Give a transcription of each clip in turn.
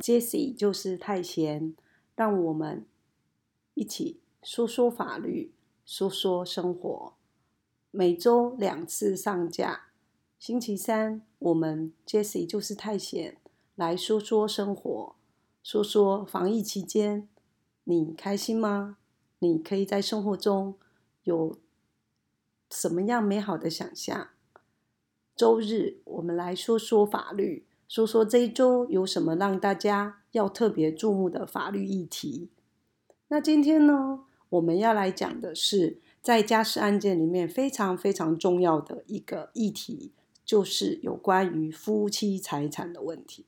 Jessie 就是太闲，让我们一起说说法律，说说生活。每周两次上架，星期三我们 Jessie 就是太闲来说说生活，说说防疫期间你开心吗？你可以在生活中有什么样美好的想象？周日我们来说说法律。说说这一周有什么让大家要特别注目的法律议题？那今天呢，我们要来讲的是在家事案件里面非常非常重要的一个议题，就是有关于夫妻财产的问题。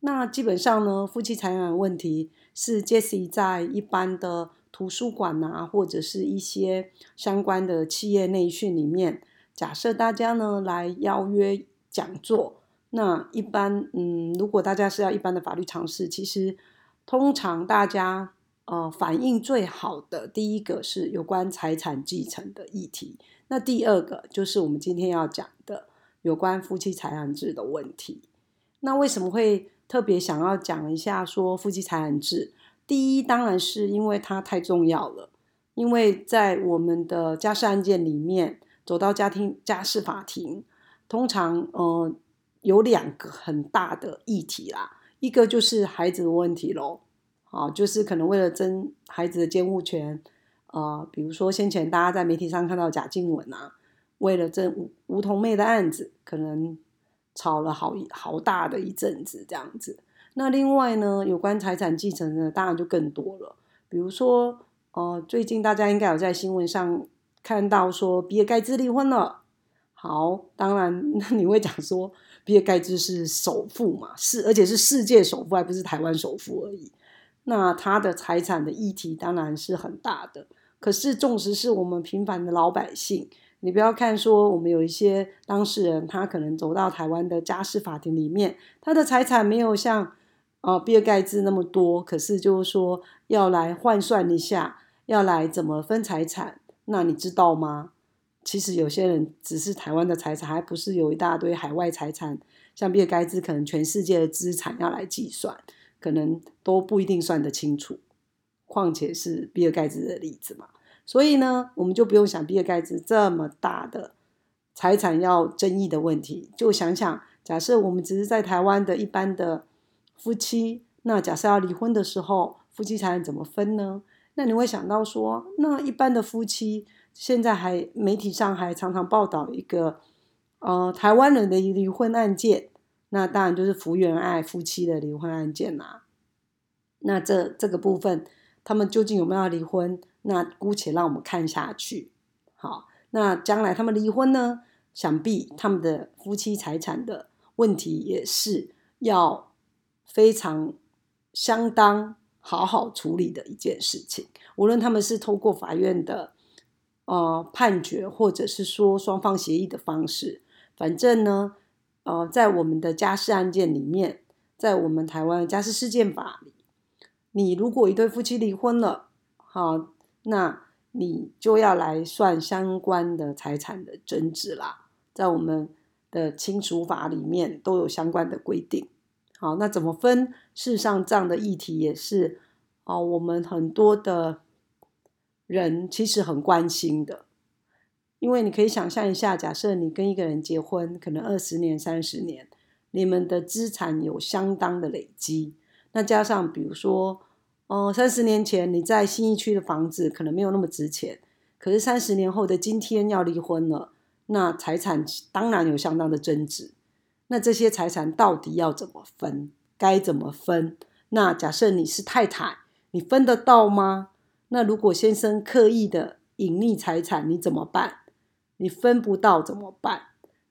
那基本上呢，夫妻财产问题是 Jesse 在一般的图书馆啊，或者是一些相关的企业内训里面，假设大家呢来邀约讲座。那一般，嗯，如果大家是要一般的法律常识，其实通常大家呃反应最好的第一个是有关财产继承的议题，那第二个就是我们今天要讲的有关夫妻财产制的问题。那为什么会特别想要讲一下说夫妻财产制？第一，当然是因为它太重要了，因为在我们的家事案件里面，走到家庭家事法庭，通常呃。有两个很大的议题啦，一个就是孩子的问题喽，啊，就是可能为了争孩子的监护权，呃，比如说先前大家在媒体上看到贾静雯啊，为了争吴吴桐妹的案子，可能吵了好好大的一阵子这样子。那另外呢，有关财产继承的当然就更多了，比如说，呃，最近大家应该有在新闻上看到说比尔盖茨离婚了。好，当然那 你会讲说。比尔盖茨是首富嘛？是，而且是世界首富，还不是台湾首富而已。那他的财产的议题当然是很大的。可是，纵使是我们平凡的老百姓，你不要看说我们有一些当事人，他可能走到台湾的家事法庭里面，他的财产没有像呃比尔盖茨那么多，可是就是说要来换算一下，要来怎么分财产，那你知道吗？其实有些人只是台湾的财产，还不是有一大堆海外财产，像比尔盖茨可能全世界的资产要来计算，可能都不一定算得清楚。况且是比尔盖茨的例子嘛，所以呢，我们就不用想比尔盖茨这么大的财产要争议的问题，就想想，假设我们只是在台湾的一般的夫妻，那假设要离婚的时候，夫妻财产怎么分呢？那你会想到说，那一般的夫妻。现在还媒体上还常常报道一个，呃，台湾人的离婚案件，那当然就是福原爱夫妻的离婚案件啦。那这这个部分，他们究竟有没有离婚？那姑且让我们看下去。好，那将来他们离婚呢？想必他们的夫妻财产的问题也是要非常相当好好处理的一件事情。无论他们是透过法院的。呃，判决或者是说双方协议的方式，反正呢，呃，在我们的家事案件里面，在我们台湾家事事件法里，你如果一对夫妻离婚了，好，那你就要来算相关的财产的争执啦。在我们的亲属法里面都有相关的规定。好，那怎么分？事实上，这样的议题也是啊，我们很多的。人其实很关心的，因为你可以想象一下，假设你跟一个人结婚，可能二十年、三十年，你们的资产有相当的累积，那加上比如说，哦，三十年前你在新一区的房子可能没有那么值钱，可是三十年后的今天要离婚了，那财产当然有相当的增值。那这些财产到底要怎么分？该怎么分？那假设你是太太，你分得到吗？那如果先生刻意的隐匿财产，你怎么办？你分不到怎么办？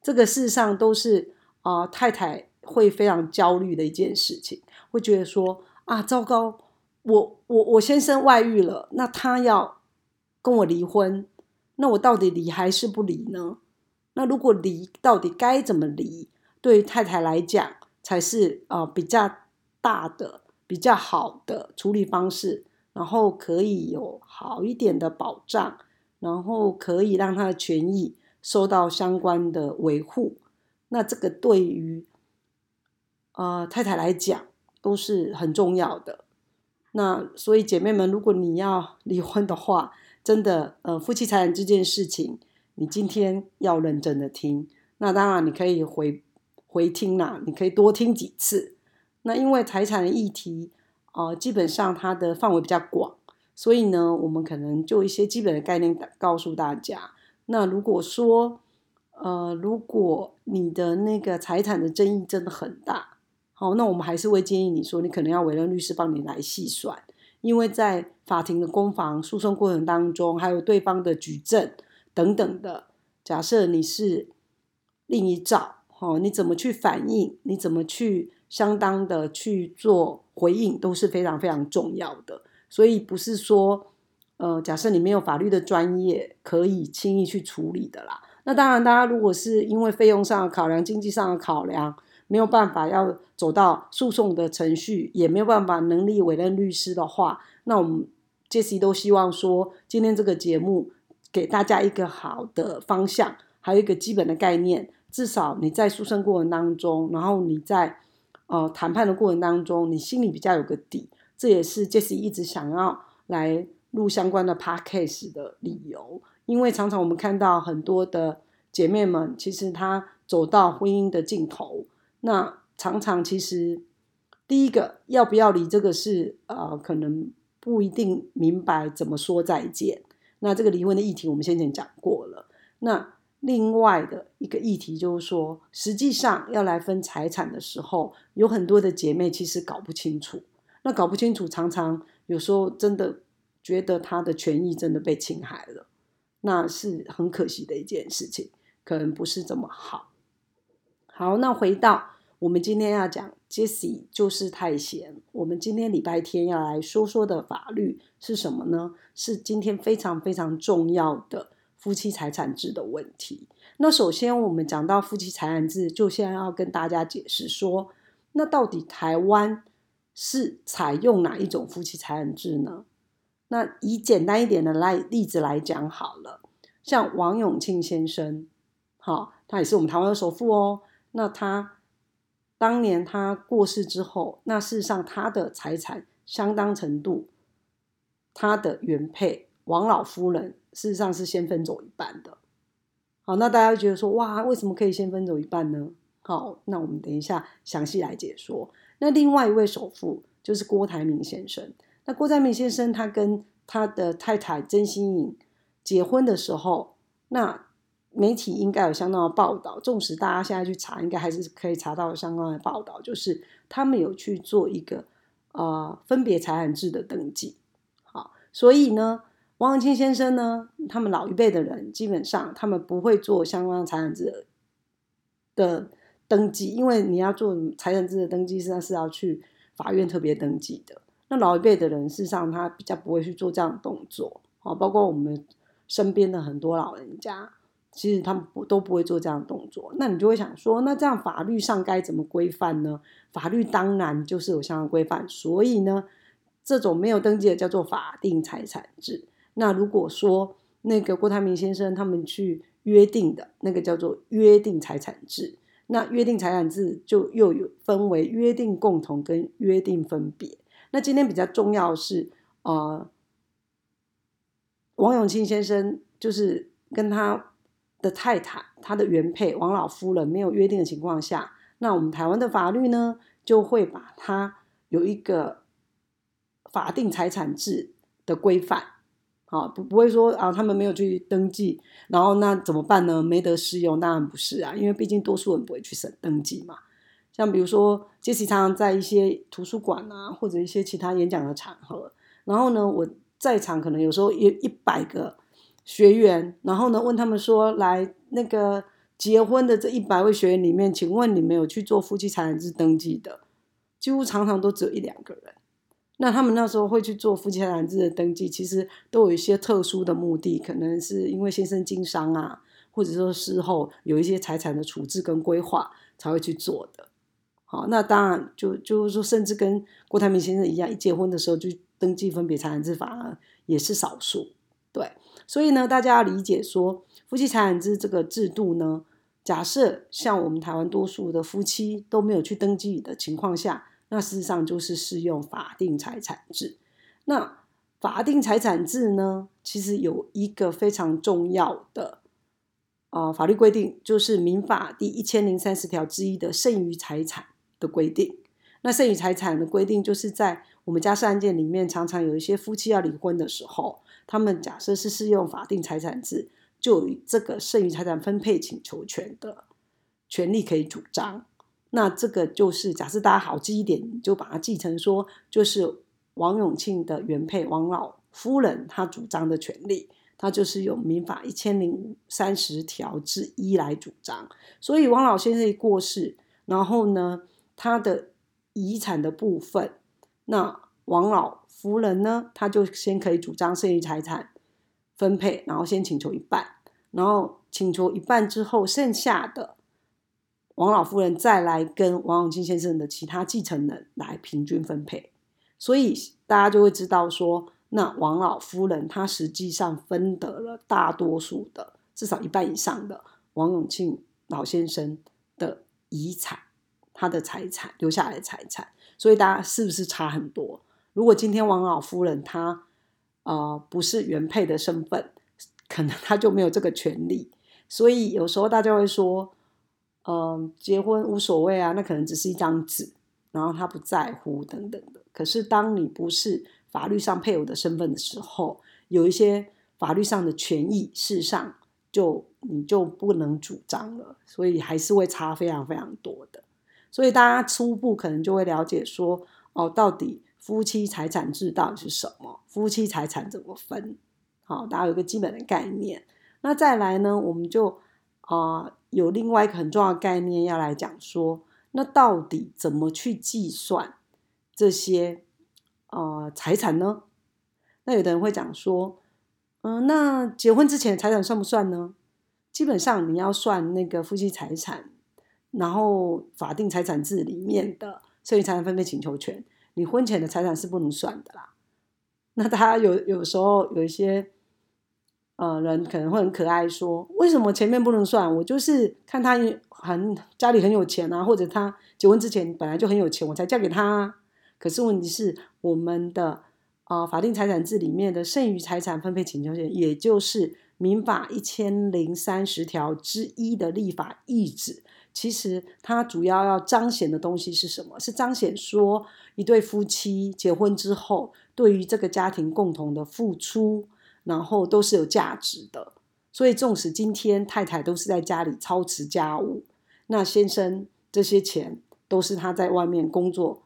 这个事实上都是啊，太太会非常焦虑的一件事情，会觉得说啊，糟糕，我我我先生外遇了，那他要跟我离婚，那我到底离还是不离呢？那如果离，到底该怎么离？对于太太来讲，才是啊比较大的、比较好的处理方式。然后可以有好一点的保障，然后可以让他的权益受到相关的维护。那这个对于呃太太来讲，都是很重要的。那所以姐妹们，如果你要 离婚的话，真的，呃，夫妻财产这件事情，你今天要认真的听。那当然，你可以回回听啦，你可以多听几次。那因为财产的议题，呃，基本上它的范围比较广，所以呢，我们可能就一些基本的概念告诉大家。那如果说，呃，如果你的那个财产的争议真的很大，好，那我们还是会建议你说，你可能要委任律师帮你来细算，因为在法庭的攻防诉讼过程当中，还有对方的举证等等的，假设你是另一照，哦，你怎么去反应，你怎么去相当的去做回应，都是非常非常重要的。所以不是说，呃，假设你没有法律的专业，可以轻易去处理的啦。那当然，大家如果是因为费用上的考量、经济上的考量，没有办法要走到诉讼的程序，也没有办法能力委任律师的话，那我们 Jesse 都希望说，今天这个节目给大家一个好的方向，还有一个基本的概念，至少你在诉讼过程当中，然后你在呃谈判的过程当中，你心里比较有个底，这也是 Jesse 一直想要来录相关的 podcast 的理由。因为常常我们看到很多的姐妹们，其实她走到婚姻的尽头，那常常其实第一个要不要离这个是呃，可能不一定明白怎么说再见。那这个离婚的议题我们先前讲过了。那另外的一个议题就是说，实际上要来分财产的时候，有很多的姐妹其实搞不清楚。那搞不清楚，常常有时候真的觉得她的权益真的被侵害了。那是很可惜的一件事情，可能不是这么好。好，那回到我们今天要讲，Jessie 就是太闲。我们今天礼拜天要来说说的法律是什么呢？是今天非常非常重要的夫妻财产制的问题。那首先我们讲到夫妻财产制，就先要跟大家解释说，那到底台湾是采用哪一种夫妻财产制呢？那以简单一点的来例子来讲好了，像王永庆先生，好，他也是我们台湾的首富哦。那他当年他过世之后，那事实上他的财产相当程度，他的原配王老夫人事实上是先分走一半的。好，那大家觉得说，哇，为什么可以先分走一半呢？好，那我们等一下详细来解说。那另外一位首富就是郭台铭先生。那郭台铭先生他跟他的太太曾心颖结婚的时候，那媒体应该有相当的报道。纵使大家现在去查，应该还是可以查到相关的报道，就是他们有去做一个呃分别财产制的登记。好，所以呢，王永庆先生呢，他们老一辈的人基本上他们不会做相关的财产制的登记，因为你要做财产制的登记，实际上是要去法院特别登记的。那老一辈的人，事实上他比较不会去做这样的动作，啊，包括我们身边的很多老人家，其实他们不都不会做这样的动作。那你就会想说，那这样法律上该怎么规范呢？法律当然就是有相关规范，所以呢，这种没有登记的叫做法定财产制。那如果说那个郭台铭先生他们去约定的那个叫做约定财产制，那约定财产制就又有分为约定共同跟约定分别。那今天比较重要是，呃，王永庆先生就是跟他的太太，他的原配王老夫人没有约定的情况下，那我们台湾的法律呢，就会把它有一个法定财产制的规范，好，不不会说啊，他们没有去登记，然后那怎么办呢？没得适用？当然不是啊，因为毕竟多数人不会去审登记嘛。像比如说，杰西常常在一些图书馆啊，或者一些其他演讲的场合，然后呢，我在场可能有时候一一百个学员，然后呢，问他们说，来那个结婚的这一百位学员里面，请问你们有去做夫妻财产制登记的？几乎常常都只有一两个人。那他们那时候会去做夫妻财产制的登记，其实都有一些特殊的目的，可能是因为先生经商啊，或者说事后有一些财产的处置跟规划才会去做的。好，那当然就就是说，甚至跟郭台铭先生一样，一结婚的时候就登记分别财产制，反而也是少数。对，所以呢，大家要理解说，夫妻财产制这个制度呢，假设像我们台湾多数的夫妻都没有去登记的情况下，那事实上就是适用法定财产制。那法定财产制呢，其实有一个非常重要的呃法律规定，就是民法第一千零三十条之一的剩余财产的规定。那剩余财产的规定，就是在我们家事案件里面，常常有一些夫妻要离婚的时候，他们假设是适用法定财产制，就有这个剩余财产分配请求权的权利可以主张。那这个就是假设大家好记一点，你就把它记成说，就是王永庆的原配王老夫人她主张的权利，她就是用民法一千零三十条之一来主张。所以王老先生一过世，然后呢，他的遗产的部分，那王老夫人呢，她就先可以主张剩余财产分配，然后先请求一半，然后请求一半之后，剩下的王老夫人再来跟王永庆先生的其他继承人来平均分配，所以大家就会知道说，那王老夫人她实际上分得了大多数的，至少一半以上的王永庆老先生的遗产。他的财产留下来的财产，所以大家是不是差很多？如果今天王老夫人她呃不是原配的身份，可能她就没有这个权利。所以有时候大家会说，嗯，结婚无所谓啊，那可能只是一张纸，然后他不在乎等等的。可是当你不是法律上配偶的身份的时候，有一些法律上的权益，事实上就你就不能主张了，所以还是会差非常非常多的。所以大家初步可能就会了解说，哦，到底夫妻财产制到底是什么？夫妻财产怎么分？好，大家有个基本的概念。那再来呢，我们就啊有另外一个很重要的概念要来讲说，那到底怎么去计算这些呃财产呢？那有的人会讲说，嗯，那结婚之前财产算不算呢？基本上你要算那个夫妻财产。然后法定财产制里面的剩余财产分配请求权，你婚前的财产是不能算的啦。那他有有时候有一些呃人可能会很可爱说，为什么前面不能算？我就是看他很家里很有钱啊，或者他结婚之前本来就很有钱，我才嫁给他。啊可是问题是我们的啊法定财产制里面的剩余财产分配请求权，也就是民法一千零三十条之一的立法意旨。其实它主要要彰显的东西是什么？是彰显说一对夫妻结婚之后，对于这个家庭共同的付出，然后都是有价值的。所以，纵使今天太太都是在家里操持家务，那先生这些钱都是他在外面工作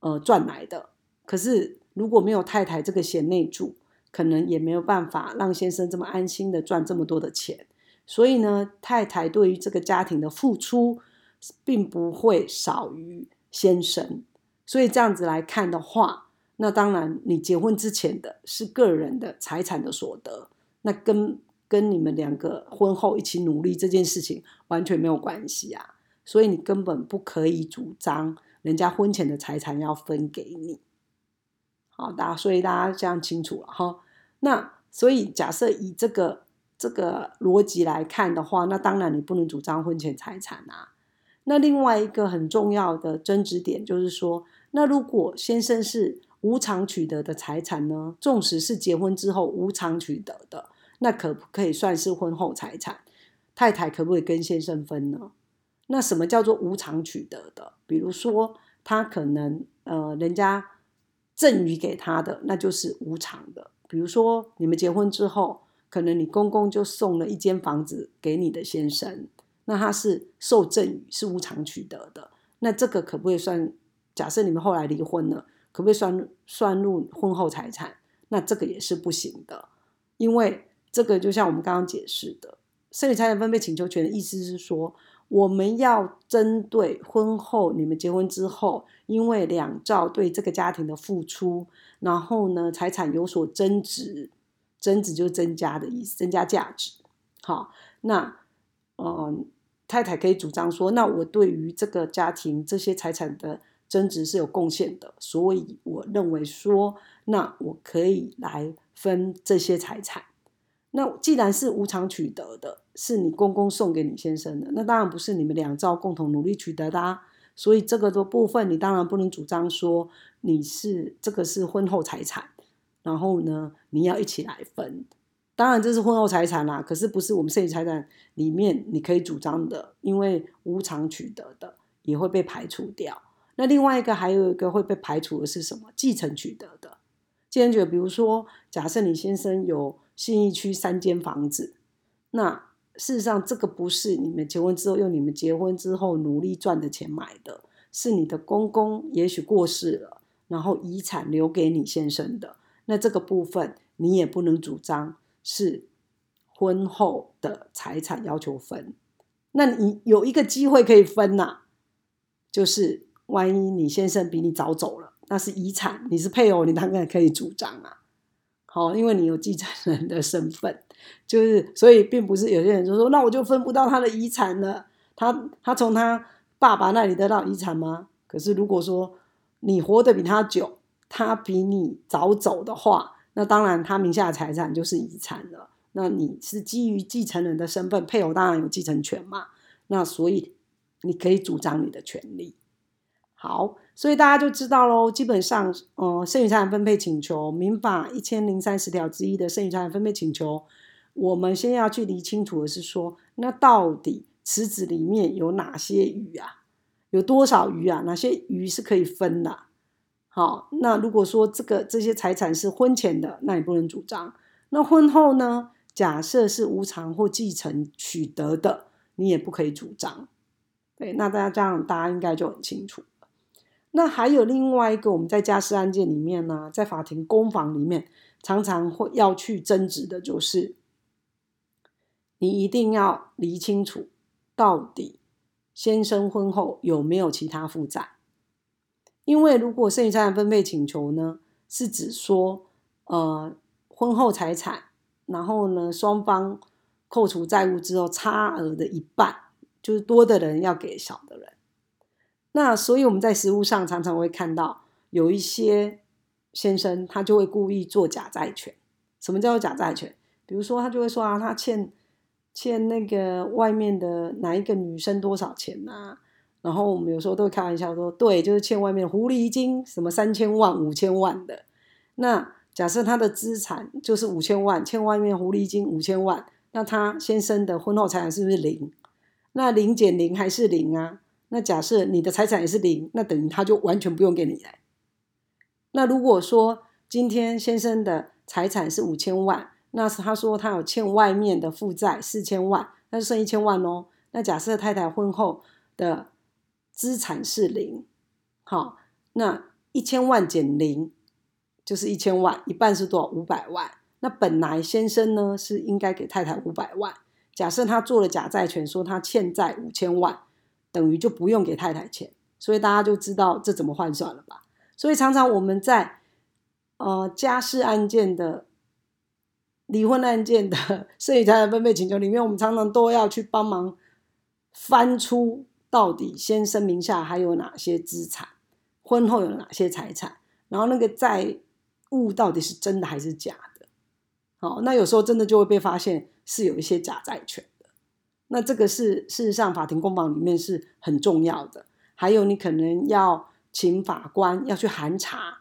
呃赚来的。可是如果没有太太这个贤内助，可能也没有办法让先生这么安心的赚这么多的钱。所以呢，太太对于这个家庭的付出，并不会少于先生。所以这样子来看的话，那当然你结婚之前的是个人的财产的所得，那跟跟你们两个婚后一起努力这件事情完全没有关系啊。所以你根本不可以主张人家婚前的财产要分给你。好，大家所以大家这样清楚了哈。那所以假设以这个。这个逻辑来看的话，那当然你不能主张婚前财产啊。那另外一个很重要的争执点就是说，那如果先生是无偿取得的财产呢？纵使是结婚之后无偿取得的，那可不可以算是婚后财产？太太可不可以跟先生分呢？那什么叫做无偿取得的？比如说他可能呃人家赠予给他的，那就是无偿的。比如说你们结婚之后。可能你公公就送了一间房子给你的先生，那他是受赠与，是无偿取得的。那这个可不可以算？假设你们后来离婚了，可不可以算算入婚后财产？那这个也是不行的，因为这个就像我们刚刚解释的，剩余财产分配请求权的意思是说，我们要针对婚后你们结婚之后，因为两兆对这个家庭的付出，然后呢财产有所增值。增值就是增加的意思，增加价值。好，那嗯，太太可以主张说，那我对于这个家庭这些财产的增值是有贡献的，所以我认为说，那我可以来分这些财产。那既然是无偿取得的，是你公公送给你先生的，那当然不是你们两兆共同努力取得的。所以这个的部分，你当然不能主张说你是这个是婚后财产，然后呢，你要一起来分。当然这是婚后财产啦，可是不是我们剩余财产里面你可以主张的，因为无偿取得的也会被排除掉。那另外一个还有一个会被排除的是什么？继承取得的。继承取得，比如说，假设你先生有信义区三间房子，那事实上这个不是你们结婚之后用你们结婚之后努力赚的钱买的，是你的公公也许过世了，然后遗产留给你先生的。那这个部分你也不能主张是婚后的财产要求分。那你有一个机会可以分呐，就是。万一你先生比你早走了，那是遗产，你是配偶，你当然可以主张啊。好，因为你有继承人的身份，就是所以并不是有些人就说，那我就分不到他的遗产了。他他从他爸爸那里得到遗产吗？可是如果说你活得比他久，他比你早走的话，那当然他名下的财产就是遗产了。那你是基于继承人的身份，配偶当然有继承权嘛。那所以你可以主张你的权利。好，所以大家就知道喽。基本上，呃，剩余财产分配请求，民法一千零三十条之一的剩余财产分配请求，我们先要去理清楚的是说，那到底池子里面有哪些鱼啊？有多少鱼啊？哪些鱼是可以分的？好，那如果说这个这些财产是婚前的，那你不能主张。那婚后呢？假设是无偿或继承取得的，你也不可以主张。对，那大家这样，大家应该就很清楚。那还有另外一个，我们在家事案件里面呢，在法庭公房里面，常常会要去争执的，就是你一定要理清楚，到底先生婚后有没有其他负债？因为如果剩余财产分配请求呢，是指说，呃，婚后财产，然后呢，双方扣除债务之后，差额的一半，就是多的人要给少的人。那所以我们在实物上常常会看到有一些先生，他就会故意做假债权。什么叫做假债权？比如说他就会说啊，他欠欠那个外面的哪一个女生多少钱啊？然后我们有时候都会开玩笑说，对，就是欠外面狐狸精什么三千万、五千万的。那假设他的资产就是五千万，欠外面狐狸精五千万，那他先生的婚后财产是不是零？那零减零还是零啊？那假设你的财产也是零，那等于他就完全不用给你来。那如果说今天先生的财产是五千万，那是他说他有欠外面的负债四千万，那就剩一千万哦。那假设太太婚后的资产是零，好，那一千万减零就是一千万，一半是多少？五百万。那本来先生呢是应该给太太五百万，假设他做了假债权，说他欠债五千万。等于就不用给太太钱，所以大家就知道这怎么换算了吧。所以常常我们在呃家事案件的离婚案件的剩余财产分配请求里面，我们常常都要去帮忙翻出到底先生名下还有哪些资产，婚后有哪些财产，然后那个债务到底是真的还是假的。好，那有时候真的就会被发现是有一些假债权。那这个是事实上，法庭公房里面是很重要的。还有，你可能要请法官要去函查。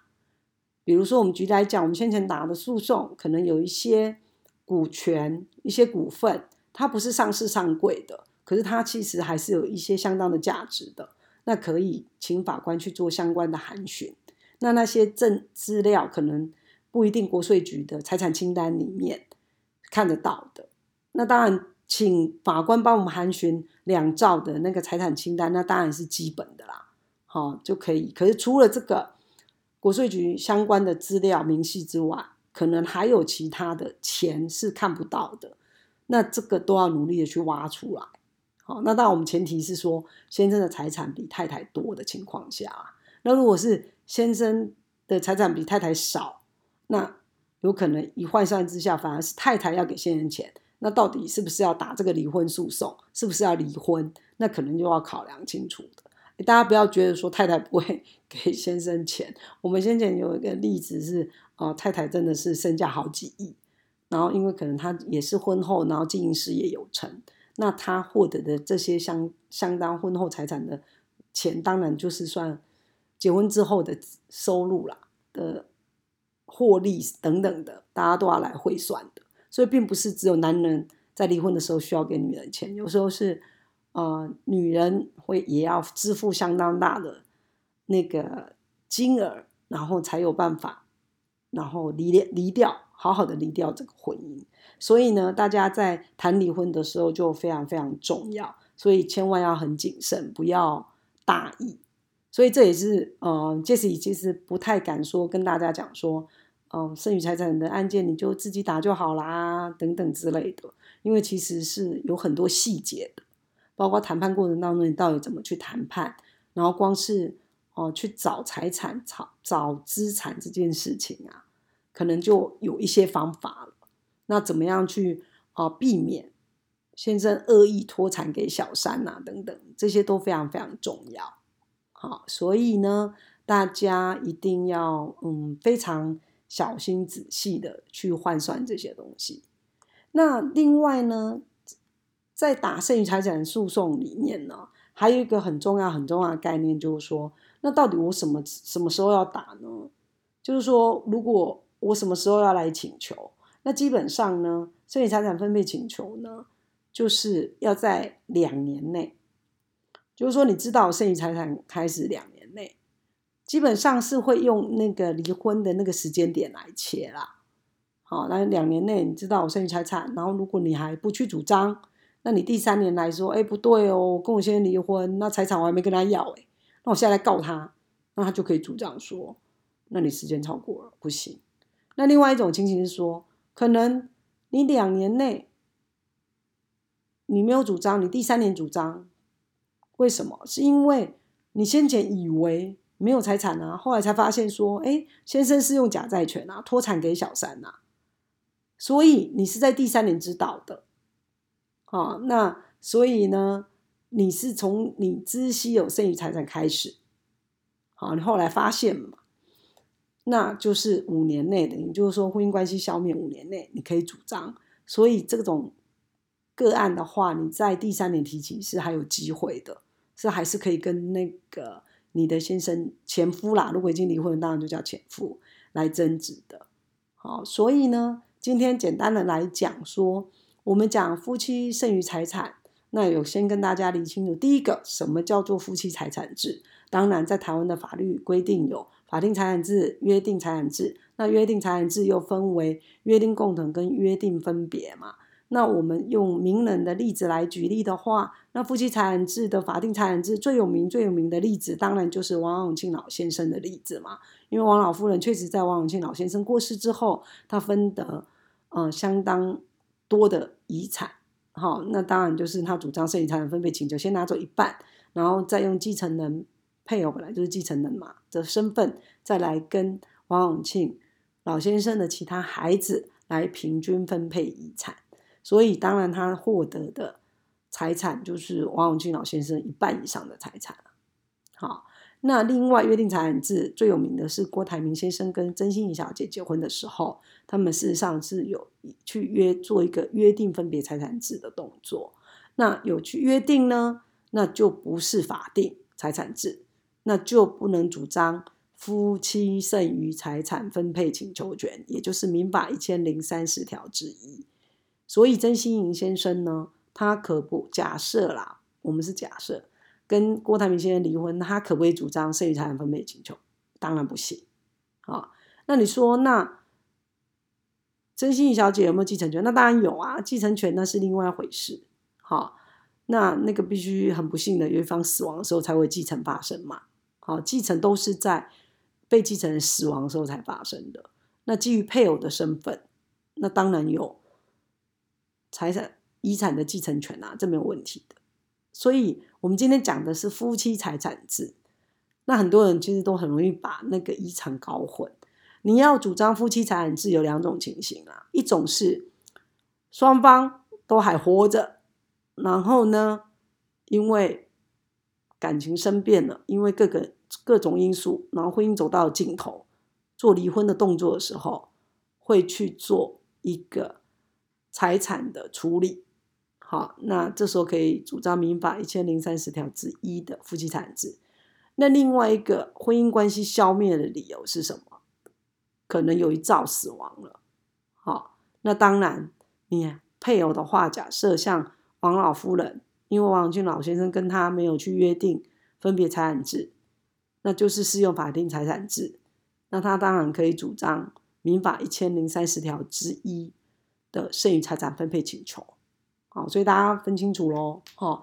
比如说，我们举例来讲，我们先前打的诉讼，可能有一些股权、一些股份，它不是上市上柜的，可是它其实还是有一些相当的价值的。那可以请法官去做相关的函询。那那些证资料可能不一定国税局的财产清单里面看得到的。那当然。请法官帮我们函询两兆的那个财产清单，那当然是基本的啦，好就可以。可是除了这个国税局相关的资料明细之外，可能还有其他的钱是看不到的，那这个都要努力的去挖出来。好，那当然我们前提是说先生的财产比太太多的情况下，那如果是先生的财产比太太少，那有可能一换算之下，反而是太太要给先生钱。那到底是不是要打这个离婚诉讼？是不是要离婚？那可能就要考量清楚的。大家不要觉得说太太不会 给先生钱。我们先前有一个例子是，太太真的是身价好几亿，然后因为可能她也是婚后，然后经营事业有成，那她获得的这些相相当婚后财产的钱当然就是算结婚之后的收入啦的获利等等的，大家都要来汇算的。所以并不是只有男人在离婚的时候需要给女人钱，有时候是呃女人会也要支付相当大的那个金额，然后才有办法，然后离离掉，好好的离掉这个婚姻。所以呢，大家在谈离婚的时候就非常非常重要，所以千万要很谨慎，不要大意。所以这也是呃，杰西其实不太敢说跟大家讲说，嗯，剩余财产的案件你就自己打就好啦，等等之类的。因为其实是有很多细节的，包括谈判过程当中你到底怎么去谈判，然后光是哦去找财产、找找资产这件事情啊，可能就有一些方法了。那怎么样去啊避免先生恶意脱产给小三呐？等等，这些都非常非常重要。好，所以呢，大家一定要嗯非常小心仔细的去换算这些东西。那另外呢，在打剩余财产诉讼里面呢，还有一个很重要很重要的概念，就是说，那到底我什么什么时候要打呢？就是说，如果我什么时候要来请求？那基本上呢，剩余财产分配请求呢，就是要在两年内，就是说，你知道剩余财产开始两年，基本上是会用那个离婚的那个时间点来切啦。好，那两年内你知道我剩余财产，然后如果你还不去主张，那你第三年来说，哎，不对哦，跟我先生离婚，那财产我还没跟他要，哎，那我现在来告他，那他就可以主张说，那你时间超过了，不行。那另外一种情形是说。可能你两年内你没有主张，你第三年主张，为什么？是因为你先前以为没有财产啊，后来才发现说，哎，先生是用假债权啊，脱产给小三呐，所以你是在第三年知道的，啊，那所以呢，你是从你知悉有剩余财产开始，好，你后来发现嘛。那就是五年内的，也就是说婚姻关系消灭五年内，你可以主张。所以这种个案的话，你在第三年提起是还有机会的，是还是可以跟那个你的先生前夫啦，如果已经离婚，当然就叫前夫来争执的。好，所以呢，今天简单的来讲说，我们讲夫妻剩余财产，那有先跟大家理清楚，第一个什么叫做夫妻财产制？当然，在台湾的法律规定有。法定财产制、约定财产制，那约定财产制又分为约定共同跟约定分别嘛？那我们用名人的例子来举例的话，那夫妻财产制的法定财产制最有名、最有名的例子，当然就是王永庆老先生的例子嘛。因为王老夫人确实在王永庆老先生过世之后，他分得呃相当多的遗产，好，那当然就是他主张剩余财产分配请求，先拿走一半，然后再用继承人。配偶本来就是继承人嘛的身份，再来跟王永庆老先生的其他孩子来平均分配遗产，所以当然他获得的财产就是王永庆老先生一半以上的财产好，那另外约定财产制最有名的是郭台铭先生跟曾心怡小姐结婚的时候，他们事实上是有去约做一个约定分别财产制的动作。那有去约定呢，那就不是法定财产制。那就不能主张夫妻剩余财产分配请求权，也就是民法一千零三十条之一。所以曾心莹先生呢，他可不假设啦，我们是假设跟郭台铭先生离婚，他可不可以主张剩余财产分配请求？当然不行。啊，那你说那曾心怡小姐有没有继承权？那当然有啊，继承权那是另外一回事。好，那那个必须很不幸的有一方死亡的时候才会继承发生嘛。好，继承都是在被继承人死亡的时候才发生的。那基于配偶的身份，那当然有财产遗产的继承权啊，这没有问题的。所以，我们今天讲的是夫妻财产制。那很多人其实都很容易把那个遗产搞混。你要主张夫妻财产制，有两种情形啊，一种是双方都还活着，然后呢，因为感情生变了，因为各个。各种因素，然后婚姻走到尽头，做离婚的动作的时候，会去做一个财产的处理。好，那这时候可以主张民法一千零三十条之一的夫妻财产制。那另外一个婚姻关系消灭的理由是什么？可能有一兆死亡了。好，那当然，你配偶的话，假设像王老夫人，因为王俊老先生跟他没有去约定分别财产制，那就是适用法定财产制，那他当然可以主张民法一千零三十条之一的剩余财产分配请求。好，所以大家分清楚喽，哈，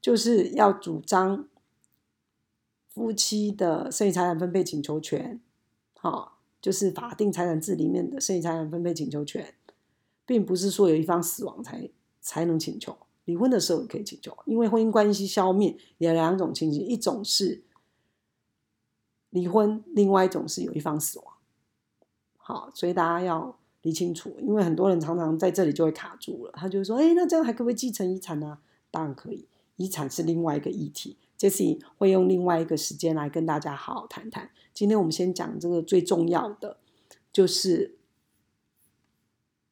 就是要主张夫妻的剩余财产分配请求权，好，就是法定财产制里面的剩余财产分配请求权，并不是说有一方死亡才才能请求，离婚的时候也可以请求，因为婚姻关系消灭有两种情形，一种是离婚，另外一种是有一方死亡。好，所以大家要。理清楚，因为很多人常常在这里就会卡住了。他就说：“哎，那这样还可不可以继承遗产呢？”当然可以，遗产是另外一个议题，这次会用另外一个时间来跟大家好好谈谈。今天我们先讲这个最重要的，就是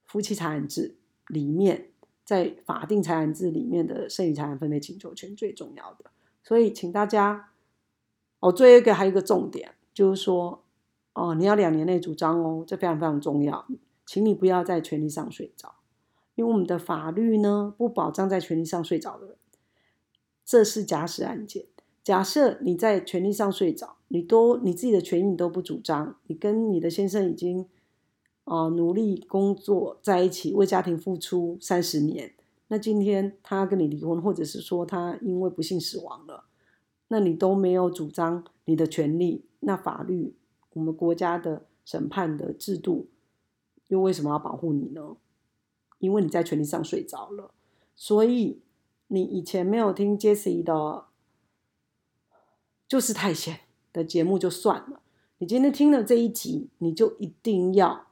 夫妻财产制里面，在法定财产制里面的剩余财产分配请求权最重要的。所以，请大家，哦，最后一个还有一个重点，就是说，哦，你要两年内主张哦，这非常非常重要。请你不要在权利上睡着，因为我们的法律呢不保障在权利上睡着的人。这是假使案件，假设你在权利上睡着，你都你自己的权益你都不主张，你跟你的先生已经啊努力工作在一起，为家庭付出三十年，那今天他跟你离婚，或者是说他因为不幸死亡了，那你都没有主张你的权利，那法律我们国家的审判的制度。又为什么要保护你呢？因为你在权利上睡着了，所以你以前没有听 Jessie 的，就是太闲的节目就算了。你今天听了这一集，你就一定要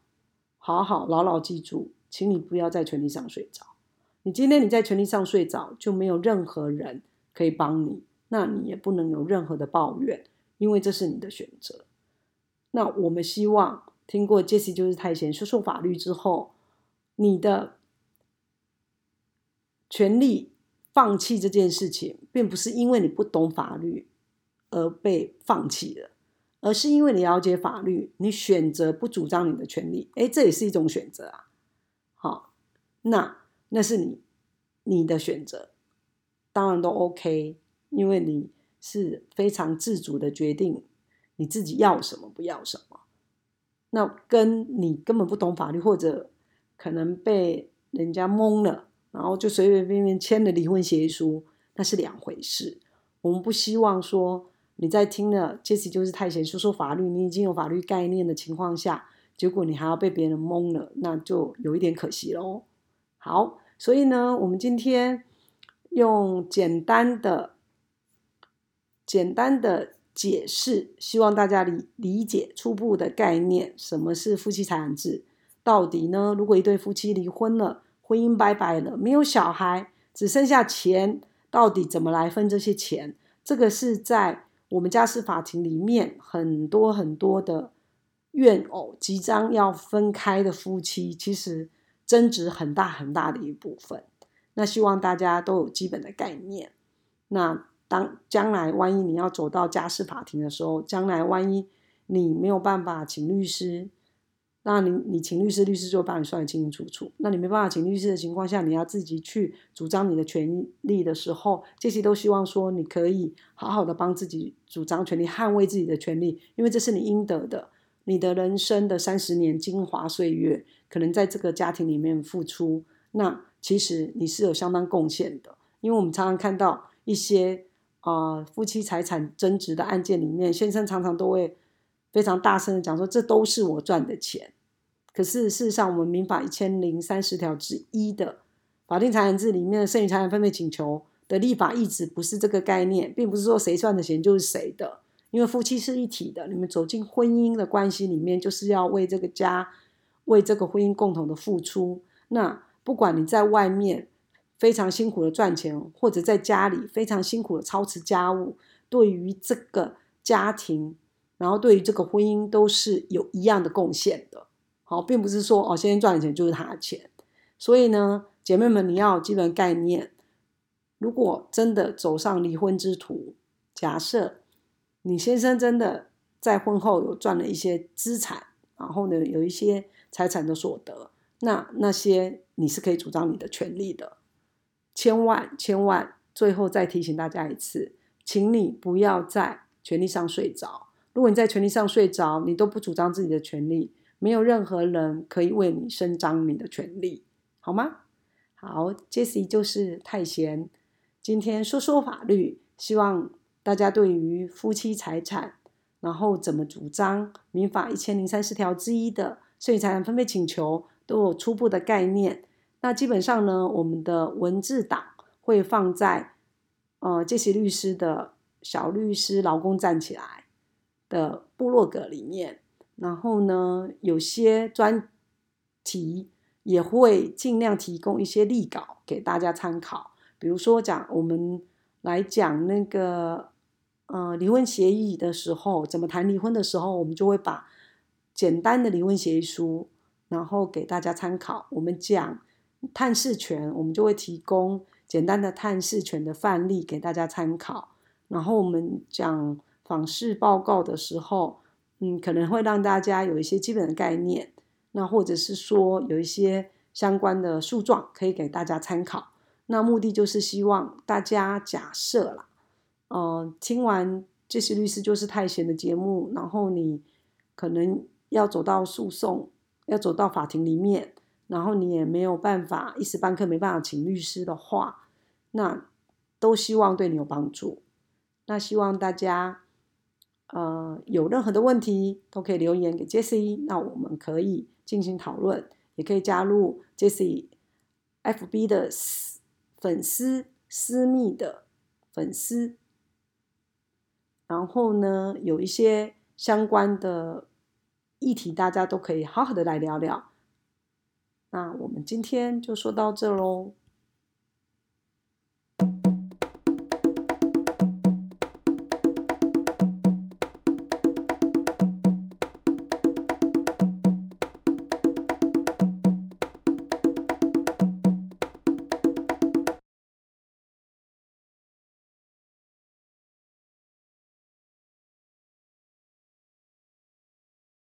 好好牢牢记住，请你不要在权利上睡着。你今天你在权利上睡着，就没有任何人可以帮你，那你也不能有任何的抱怨，因为这是你的选择。那我们希望。听过 Jesse 就是太闲说说法律之后，你的权利放弃这件事情，并不是因为你不懂法律而被放弃了，而是因为你了解法律，你选择不主张你的权利，哎，这也是一种选择啊。好，那那是你你的选择，当然都 OK，因为你是非常自主的决定你自己要什么，不要什么。那跟你根本不懂法律，或者可能被人家蒙了，然后就随随便便签了离婚协议书，那是两回事。我们不希望说你在听了 Jesse 就是太闲说说法律，你已经有法律概念的情况下，结果你还要被别人蒙了，那就有一点可惜喽。好，所以呢，我们今天用简单的、简单的。解释，希望大家理理解初步的概念。什么是夫妻财产制？到底呢？如果一对夫妻离婚了，婚姻拜拜了，没有小孩，只剩下钱，到底怎么来分这些钱？这个是在我们家事法庭里面很多很多的怨偶，即将要分开的夫妻，其实争执很大很大的一部分。那希望大家都有基本的概念。那。当将来万一你要走到家事法庭的时候，将来万一你没有办法请律师，那你你请律师，律师就帮你算得清清楚楚。那你没办法请律师的情况下，你要自己去主张你的权利的时候，这些都希望说你可以好好的帮自己主张权利，捍卫自己的权利，因为这是你应得的。你的人生的三十年精华岁月，可能在这个家庭里面付出，那其实你是有相当贡献的。因为我们常常看到一些。啊，夫妻财产争执的案件里面，先生常常都会非常大声的讲说：“这都是我赚的钱。”可是事实上，我们民法一千零三十条之一的法定财产制里面的剩余财产分配请求的立法意旨不是这个概念，并不是说谁赚的钱就是谁的，因为夫妻是一体的，你们走进婚姻的关系里面，就是要为这个家、为这个婚姻共同的付出。那不管你在外面。非常辛苦的赚钱，或者在家里非常辛苦的操持家务，对于这个家庭，然后对于这个婚姻都是有一样的贡献的。好，并不是说哦，先生赚的钱就是他的钱。所以呢姐妹们，你要有基本概念。如果真的走上离婚之途，假设你先生真的在婚后有赚了一些资产，然后呢有一些财产的所得，那那些你是可以主张你的权利的。千万千万，最后再提醒大家一次，请你不要在权利上睡着。如果你在权利上睡着，你都不主张自己的权利，没有任何人可以为你伸张你的权利，好吗？好，Jesse 就是太闲。今天说说法律，希望大家对于夫妻财产，然后怎么主张民法一千零三十条之一的剩余财产分配请求，都有初步的概念。那基本上呢，我们的文字档会放在呃这些律师的小律师劳工站起来的部落格里面，然后呢，有些专题也会尽量提供一些例稿给大家参考。比如说，讲我们来讲那个，呃，离婚协议的时候，怎么谈离婚的时候，我们就会把简单的离婚协议书，然后给大家参考。我们讲探视权，我们就会提供简单的探视权的范例给大家参考。然后我们讲访视报告的时候，嗯，可能会让大家有一些基本的概念。那或者是说有一些相关的诉状可以给大家参考。那目的就是希望大家假设了，呃，听完这些律师就是太闲的节目，然后你可能要走到诉讼，要走到法庭里面，然后你也没有办法一时半刻没办法请律师的话，那都希望对你有帮助。那希望大家，呃，有任何的问题都可以留言给 Jesse，那我们可以进行讨论，也可以加入 Jesse FB 的私。粉丝私密的粉丝，然后呢，有一些相关的议题，大家都可以好好的来聊聊。那我们今天就说到这喽。